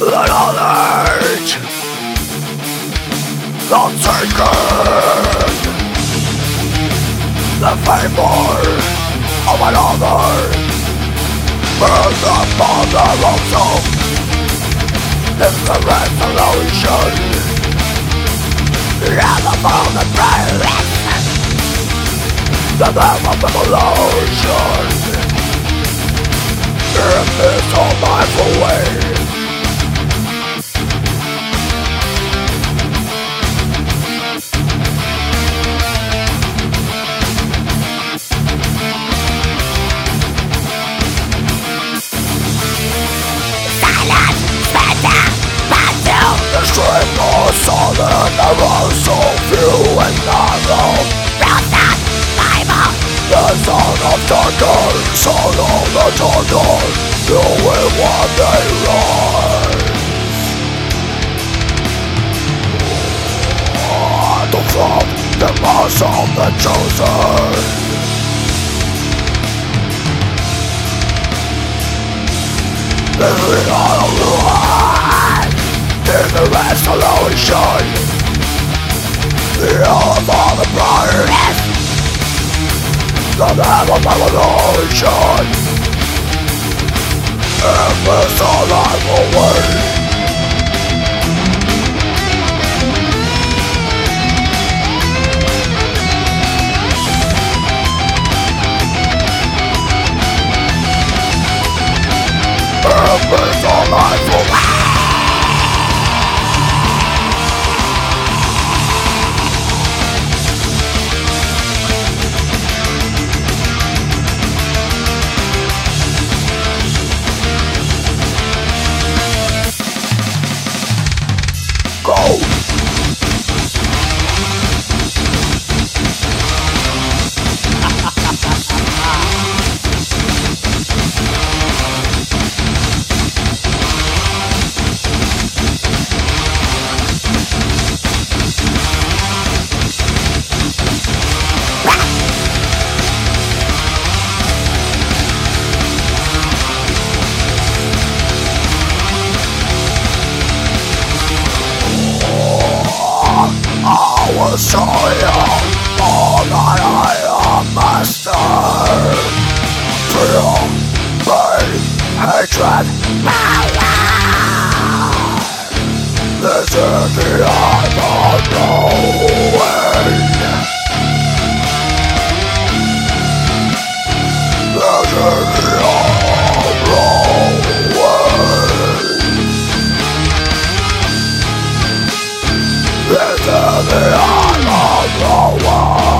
the knowledge, the sacred, the favor of another, and the father of self is the resolution. And the father prays, the death of evolution. If it's all my way. Solid arrow so few and narrow Broken Bible The son of thunder, son of the thunder You will one day rise To from the mass of the chosen Living on a in the The earth of the brightness The love of revolution And this all I will desire All that I am master Fear, pain, hatred, power This is the end of knowing This is the end of knowing Yeah. Oh, oh, oh.